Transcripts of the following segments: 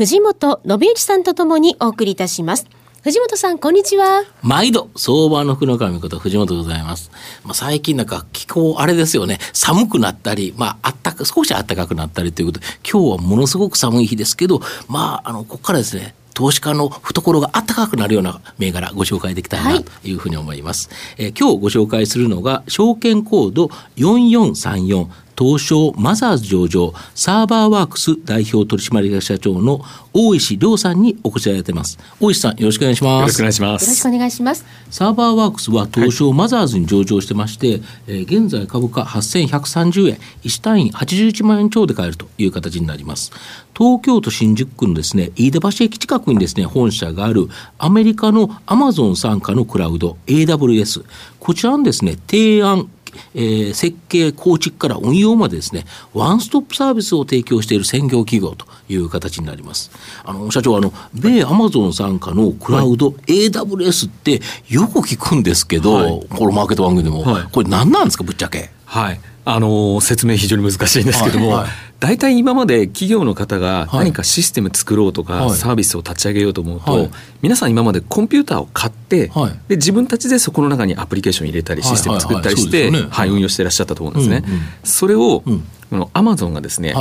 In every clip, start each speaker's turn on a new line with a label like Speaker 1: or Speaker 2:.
Speaker 1: 藤本信之さんとともにお送りいたします。藤本さん、こんにちは。
Speaker 2: 毎度、相場の福の神こと藤本でございます。まあ、最近なんか気候、あれですよね、寒くなったり、まあ、あったか、少し暖かくなったりということで、今日はものすごく寒い日ですけど、まあ、あの、ここからですね、投資家の懐が暖かくなるような銘柄ご紹介できたいなというふうに思います。はい、えー、今日ご紹介するのが証券コード4434東証マザーズ上場サーバーワークス代表取締役社長の大石亮さんにお越しいただいてます。大石さんよろしくお願いします。
Speaker 3: よろしくお願いします。
Speaker 1: よろしくお願いします。
Speaker 2: サーバーワークスは東証マザーズに上場してまして、はい、えー、現在株価8130円1単位81万円超で買えるという形になります。東京都新宿区のですね飯田橋駅近くにですね本社があるアメリカのアマゾン傘下のクラウド AWS こちらのですね提案えー、設計、構築から運用までですね、ワンストップサービスを提供している専業企業という形になります。あの、社長、あの、米アマゾン傘下のクラウド、はい、AWS ってよく聞くんですけど、はい、このマーケット番組でも、はい、これ何なんですか、ぶっちゃけ。
Speaker 3: はい。あの説明非常に難しいんですけども、はいはい、大体今まで企業の方が何かシステム作ろうとか、サービスを立ち上げようと思うと、はい、皆さん今までコンピューターを買って、で自分たちでそこの中にアプリケーション入れたりシステム作ったりして、はい運用していらっしゃったと思うんですね。それを、のアマゾンがですね、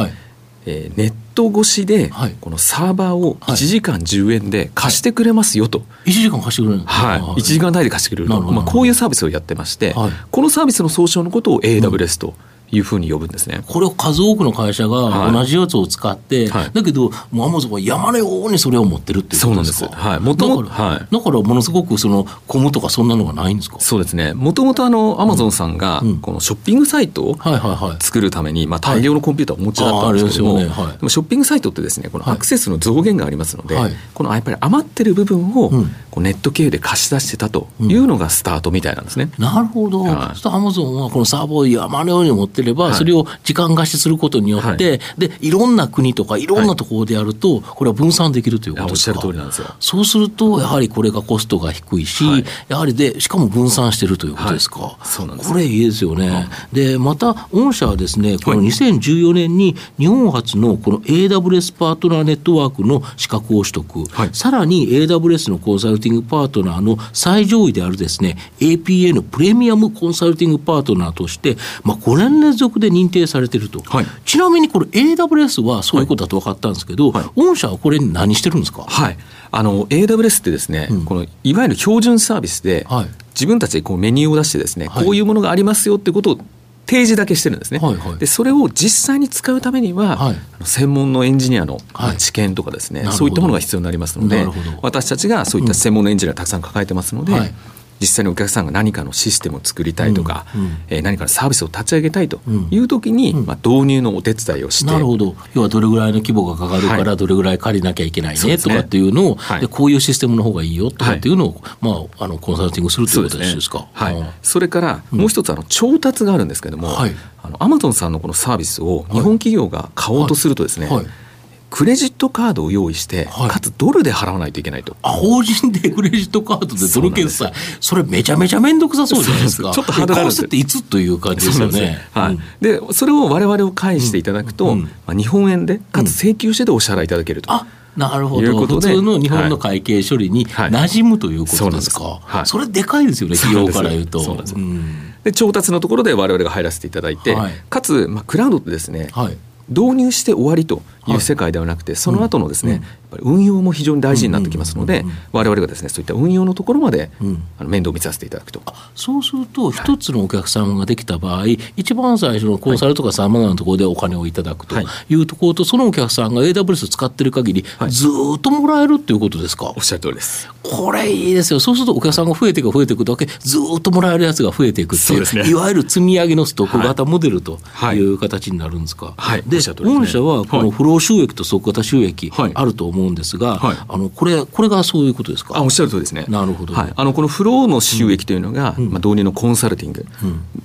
Speaker 3: えー、ネット越しで、このサーバーを1時間10円で貸してくれますよと、は
Speaker 2: い、1時間貸してくれる
Speaker 3: はい、1時間単位で貸してくれると、まあ、こういうサービスをやってまして、はい、このサービスの総称のことを AWS と、いうふうに呼ぶんですね。
Speaker 2: これを数多くの会社が同じやつを使って、はい、だけど、もうアマゾンは山のようにそれを持ってるっていうことですか。はい、もともと、はい、だからものすごくそのコムとかそんなのがないんですか？
Speaker 3: そうですね、もともとあのアマゾンさん。が、このショッピングサイトを作るために、まあ、大量のコンピューターをお持ちだったんですけども、はいね。はい、でもショッピングサイトってですね、このアクセスの増減がありますので、はい、このやっぱり余ってる部分を、ネット経由で貸し出してたというのがスタートみたいなんですね。
Speaker 2: なるほど、はい、そアマゾンはこのサーバーを山のように持ってれば、それを時間貸しすることによって、はい、でいろんな国とかいろんなところでやると、これは分散できるということですか、
Speaker 3: おっしゃる通りなんですよ。
Speaker 2: そうするとやはりこれがコストが低いし、はい、やはりでしかも分散してるということですか、はい、そうなんです。これいいですよね、でまた御社はですねこの2014年に日本初のこの AWS パートナーネットワークの資格を取得、さらに AWS のコンサルティングパートナーの最上位であるですね APA のプレミアムコンサルティングパートナーとして、まあ、5年連続で認定されてると、はい、ちなみにこれ AWS はそういうことだと分かったんですけど、はい、御社はこれ何してるんですか、
Speaker 3: はい、あの AWS ってですね、うん、このいわゆる標準サービスで、はい、自分たちでこうメニューを出してですね、こういうものがありますよってことを提示だけしてるんですね、はいはい、でそれを実際に使うためには、はい、専門のエンジニアの知見とかですね、そういったものが必要になりますので私たちがそういった専門のエンジニアをたくさん抱えてますので、うん実際にお客さんが何かのシステムを作りたいとか、うんうん、えー、何かのサービスを立ち上げたいという時に、うん、まあ、導入のお手伝いをして、
Speaker 2: なるほど。要はどれぐらいの規模がかかるから、どれぐらい借りなきゃいけないね、とかっていうのを、はい、でこういうシステムの方がいいよとかっていうのを、はい、まあ、あのコンサルティングするということですか。
Speaker 3: はい、それからもう一つあの調達があるんですけれども、はい、あのアマゾンさんのこのサービスを日本企業が買おうとするとですね、はいクレジットカードを用意して、はい、かつドルで払わないといけないと。
Speaker 2: 法人でクレジットカードでドル決済、それめちゃめちゃ面倒くさそうじゃないですか。
Speaker 3: ちょっとハードル
Speaker 2: っていつという感じですよね。
Speaker 3: はい。で、それを我々を返していただくと、うん。うん、まあ、日本円で、かつ請求してでお支払いいただけると。
Speaker 2: あなるほど。普通の日本の会計処理に馴染むということですか、はいはい、それでかいですよね企業から言うと。
Speaker 3: で調達のところで我々が入らせていただいて、はい、かつ、まあ、クラウドってですね、はい、導入して終わりという世界ではなくて、その後のですね、ぱり運用も非常に大事になってきますので、われわれがですねそういった運用のところまで、あの面倒を見させていただくと。
Speaker 2: そうすると、一つのお客様ができた場合、はい、一番最初のコンサルとかさまざまなところでお金をいただくとい。うところと、そのお客さんが AWS 使ってる限り、ずっともらえるっていうことですか？
Speaker 3: おっしゃる通りです。
Speaker 2: これいいですよ。そうするとお客さんが増えていく増えていくだけ、ずっともらえるやつが増えていくっていう、ね、いわゆる積み上げのストック型モデルとい。う形になるんですか？はい、で、御社はこのフロロー収益と即型収益あると思うんですが、はい、あのこれこれがそういうことですか？
Speaker 3: あおっしゃるとりですね。
Speaker 2: なるほど、
Speaker 3: はい、あのこのフローの収益というのが、うん、まあ、導入のコンサルティング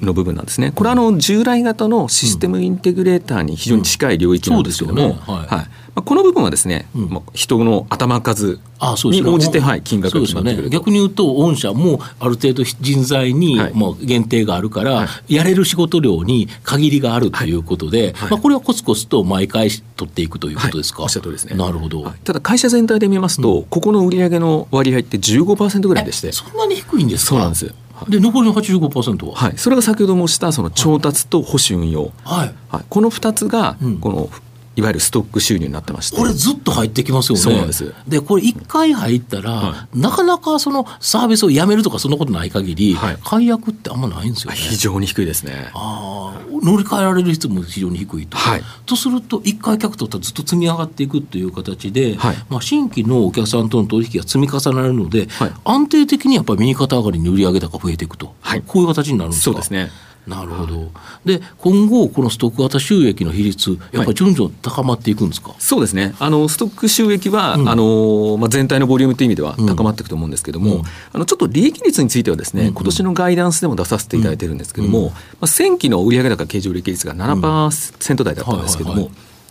Speaker 3: の部分なんですね。これはあの従来型のシステムインテグレーターに非常に近い領域なんですけども、うんね、はいまあ、この部分はですね、うん、人の頭数に応じて、はい、金額が決まってくる、
Speaker 2: ね、逆に言うと、御社もある程度人材にもう限定があるから、はい、やれる仕事量に限りがあるとい。うことで、はい、まあ、これはコツコツと毎回取っていくということですか？
Speaker 3: おっしゃるですね。
Speaker 2: なるほど。
Speaker 3: ただ、会社全体で見ますと、うん、ここの売上の割合って15%ぐらいでして。
Speaker 2: そんなに低いんですか？
Speaker 3: そうなんです。
Speaker 2: で残りの85%は、
Speaker 3: はい、それが先ほど申したその調達と保守運用、はい。はい、この2つがこのいわゆるストック収入になってまして。
Speaker 2: これずっと入ってきますよね。
Speaker 3: そうなんです。
Speaker 2: でこれ一回入ったら、はい、なかなかそのサービスをやめるとかそんなことない限り、はい、解約ってあんまないんですよね。
Speaker 3: 非常に低いですね。
Speaker 2: ああ乗り換えられる率も非常に低いと、はい、とすると一回客取ったらずっと積み上がっていくという形で、はい、まあ、新規のお客さんとの取引が積み重なるので、安定的にやっぱり右肩上がりに売上高増えていくと、こういう形になるんですか？
Speaker 3: そうですね
Speaker 2: なるほど。で、今後、このストック型収益の比率、やっぱり順々高まっていくんですか、はい、
Speaker 3: そうですね。あの、ストック収益は、うん、あの、まあ、全体のボリュームという意味では高まっていくと思うんですけども、うん、あの、ちょっと利益率についてはですね、うん、今年のガイダンスでも出させていただいてるんですけども、まあ、先期の売上高経常利益率が7%台だったんですけども、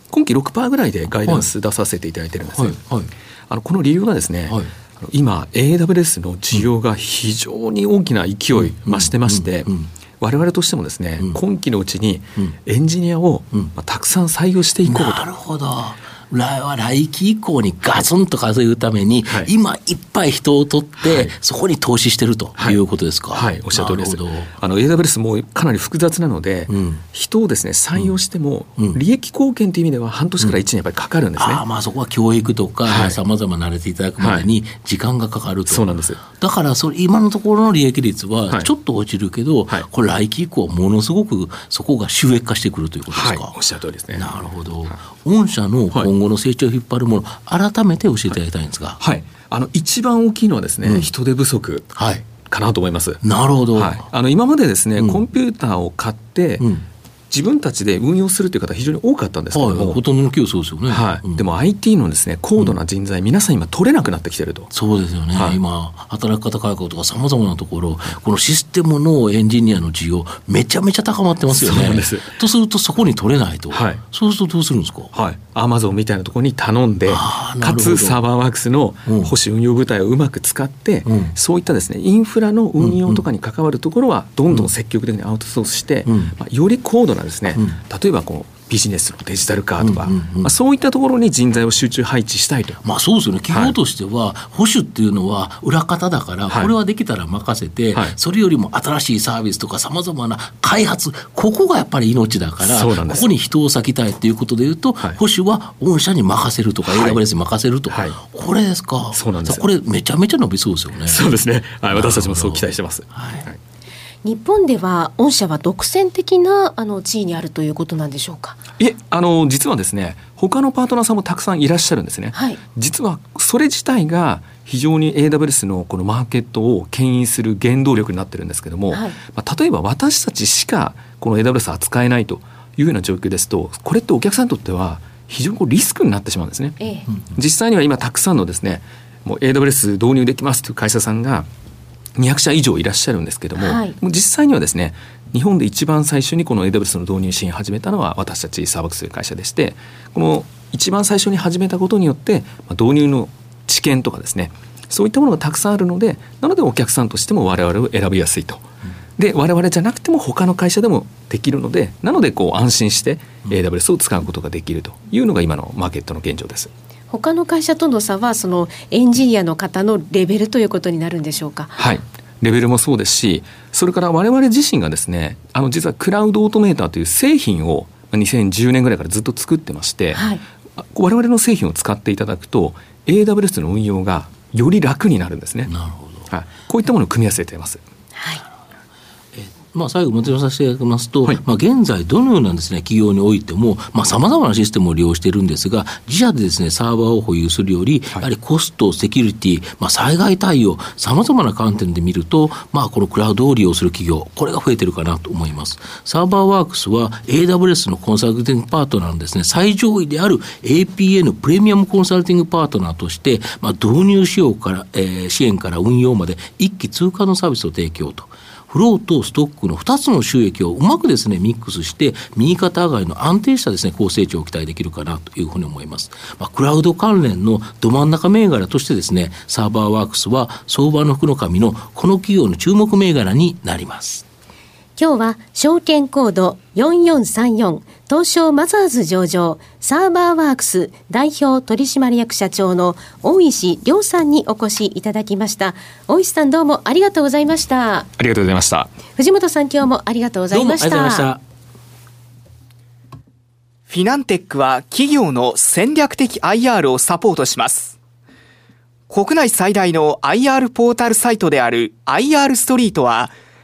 Speaker 3: 今期6%ぐらいでガイダンス出させていただいてるんです、はいはい、あのこの理由がですね、今 AWS の需要が非常に大きな勢い増してまして、我々としてもですね、うん、今期のうちにエンジニアを、まあ、たくさん採用していこうと。
Speaker 2: なるほど来期以降にガツンと数えるために、はい、今いっぱい人を取って、はい、そこに投資してるということですか？
Speaker 3: はい、はい、おっしゃる通りです。あの AWS もかなり複雑なので、うん、人をですね採用しても、うん、利益貢献という意味では半年から1年やっぱりかかるんですね。
Speaker 2: あまあそこは教育とかさまざま慣れていただくまでに時間がかかると。
Speaker 3: そうなんです。
Speaker 2: だからそれ今のところの利益率はちょっと落ちるけど、これ来期以降ものすごくそこが収益化してくるということですか？
Speaker 3: おっしゃる通りですね。
Speaker 2: なるほど。御社の今後の成長を引っ張るもの、改めて教えていただきたいんですが。
Speaker 3: はい。あの一番大きいのはですね、うん、人手不足。はい。かなと思います。
Speaker 2: なるほど。
Speaker 3: はい、あの今までですね、うん、コンピューターを買って、うん自分たちで運用するという方非常に多かったんですけども、
Speaker 2: はい、ほとんどの企業そうですよね、
Speaker 3: はい、うん、でも IT のですね高度な人材、うん、皆さん今取れなくなってきてると。
Speaker 2: そうですよね、はい、今働き方改革とかさまざまなところこのシステムのエンジニアの需要めちゃめちゃ高まってますよね。とするとそこに取れないと、はい、そうするとどうするんですか？
Speaker 3: はい。アマゾンみたいなところに頼んでかつサーバーワークスの保守運用部隊をうまく使って、うん、そういったですねインフラの運用とかに関わるところはどんどん積極的にアウトソースして、まあ、より高度なですね、例えばこうビジネスのデジタル化とか、うんうんうん、まあ、そういったところに人材を集中配置したいと。
Speaker 2: まあそうですよね。企業としては、保守っていうのは裏方だから、これはできたら任せて、はい、それよりも新しいサービスとかさまざまな開発、ここがやっぱり命だから、ここに人を割きたいっていうことでいうと、はい、保守は御社に任せるとか、AWS に任せると、はい、これですか？
Speaker 3: そうなんです
Speaker 2: これめちゃめちゃ伸びそうですよね。
Speaker 3: そうですね。はい、私たちもそう期待してます。はい
Speaker 1: 日本では御社は独占的なあの地位にあるということなんでしょうか？
Speaker 3: いえあの実はですね他のパートナーさんもたくさんいらっしゃるんですね、はい、実はそれ自体が非常に AWS のこのマーケットを牽引する原動力になってるんですけども、はい、まあ、例えば私たちしかこの AWS 扱えないというような状況ですとこれってお客さんにとっては非常にこうリスクになってしまうんですね、ええ、実際には今たくさんのですねもう AWS 導入できますという会社さんが200社以上いらっしゃるんですけども、はい、もう実際にはですね日本で一番最初にこの AWS の導入支援を始めたのは私たちサーバックスという会社でしてこの一番最初に始めたことによって導入の知見とかですねそういったものがたくさんあるのでなのでお客さんとしても我々を選びやすいと。で我々じゃなくても他の会社でもできるのでなのでこう安心して AWS を使うことができるというのが今のマーケットの現状です。
Speaker 1: 他の会社との差はそのエンジニアの方のレベルということになるんでしょうか？
Speaker 3: はいレベルもそうですしそれから我々自身がですねあの実はクラウドオートメーターという製品を2010年ぐらいからずっと作ってまして、はい、我々の製品を使っていただくと AWS の運用がより楽になるんですね。
Speaker 2: なるほど、
Speaker 3: はい、こういったものを組み合わせています。
Speaker 2: はいまあ、最後まとめさせていただきますと、はい、まあ、現在、どのようなです、ね、企業においても、さまざ、まなシステムを利用しているんですが、自社でです、ね、サーバーを保有するより、やはりコスト、セキュリティ、まあ、災害対応、さまざまな観点で見ると、まあ、このクラウドを利用する企業、これが増えてるかなと思います。サーバーワークスは AWS のコンサルティングパートナーのですね、最上位である APN プレミアムコンサルティングパートナーとして、まあ、導入しようから、えー、支援から運用まで一気通過のサービスを提供と。フローとストックの2つの収益をうまくですね、ミックスして、右肩上がりの安定したですね、高成長を期待できるかなというふうに思います。まあ、クラウド関連のど真ん中銘柄としてですね、サーバーワークスは相場の福の神のこの企業の注目銘柄になります。
Speaker 1: 今日は証券コード4434東証マザーズ上場サーバーワークス代表取締役社長の大石亮さんにお越しいただきました。大石さんどうもありがとうございました。
Speaker 3: ありがとうございました。
Speaker 1: 藤本さん今日もありがとうございました。
Speaker 4: フィナンテックは企業の戦略的 IR をサポートします。国内最大の IR ポータルサイトである IR ストリートは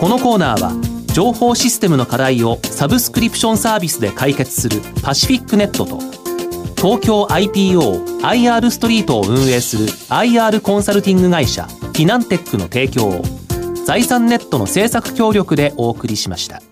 Speaker 5: このコーナーは情報システムの課題をサブスクリプションサービスで解決するパシフィックネットと東京 IPOIR ストリートを運営する IR コンサルティング会社フィナンテックの提供を財産ネットの政策協力でお送りしました。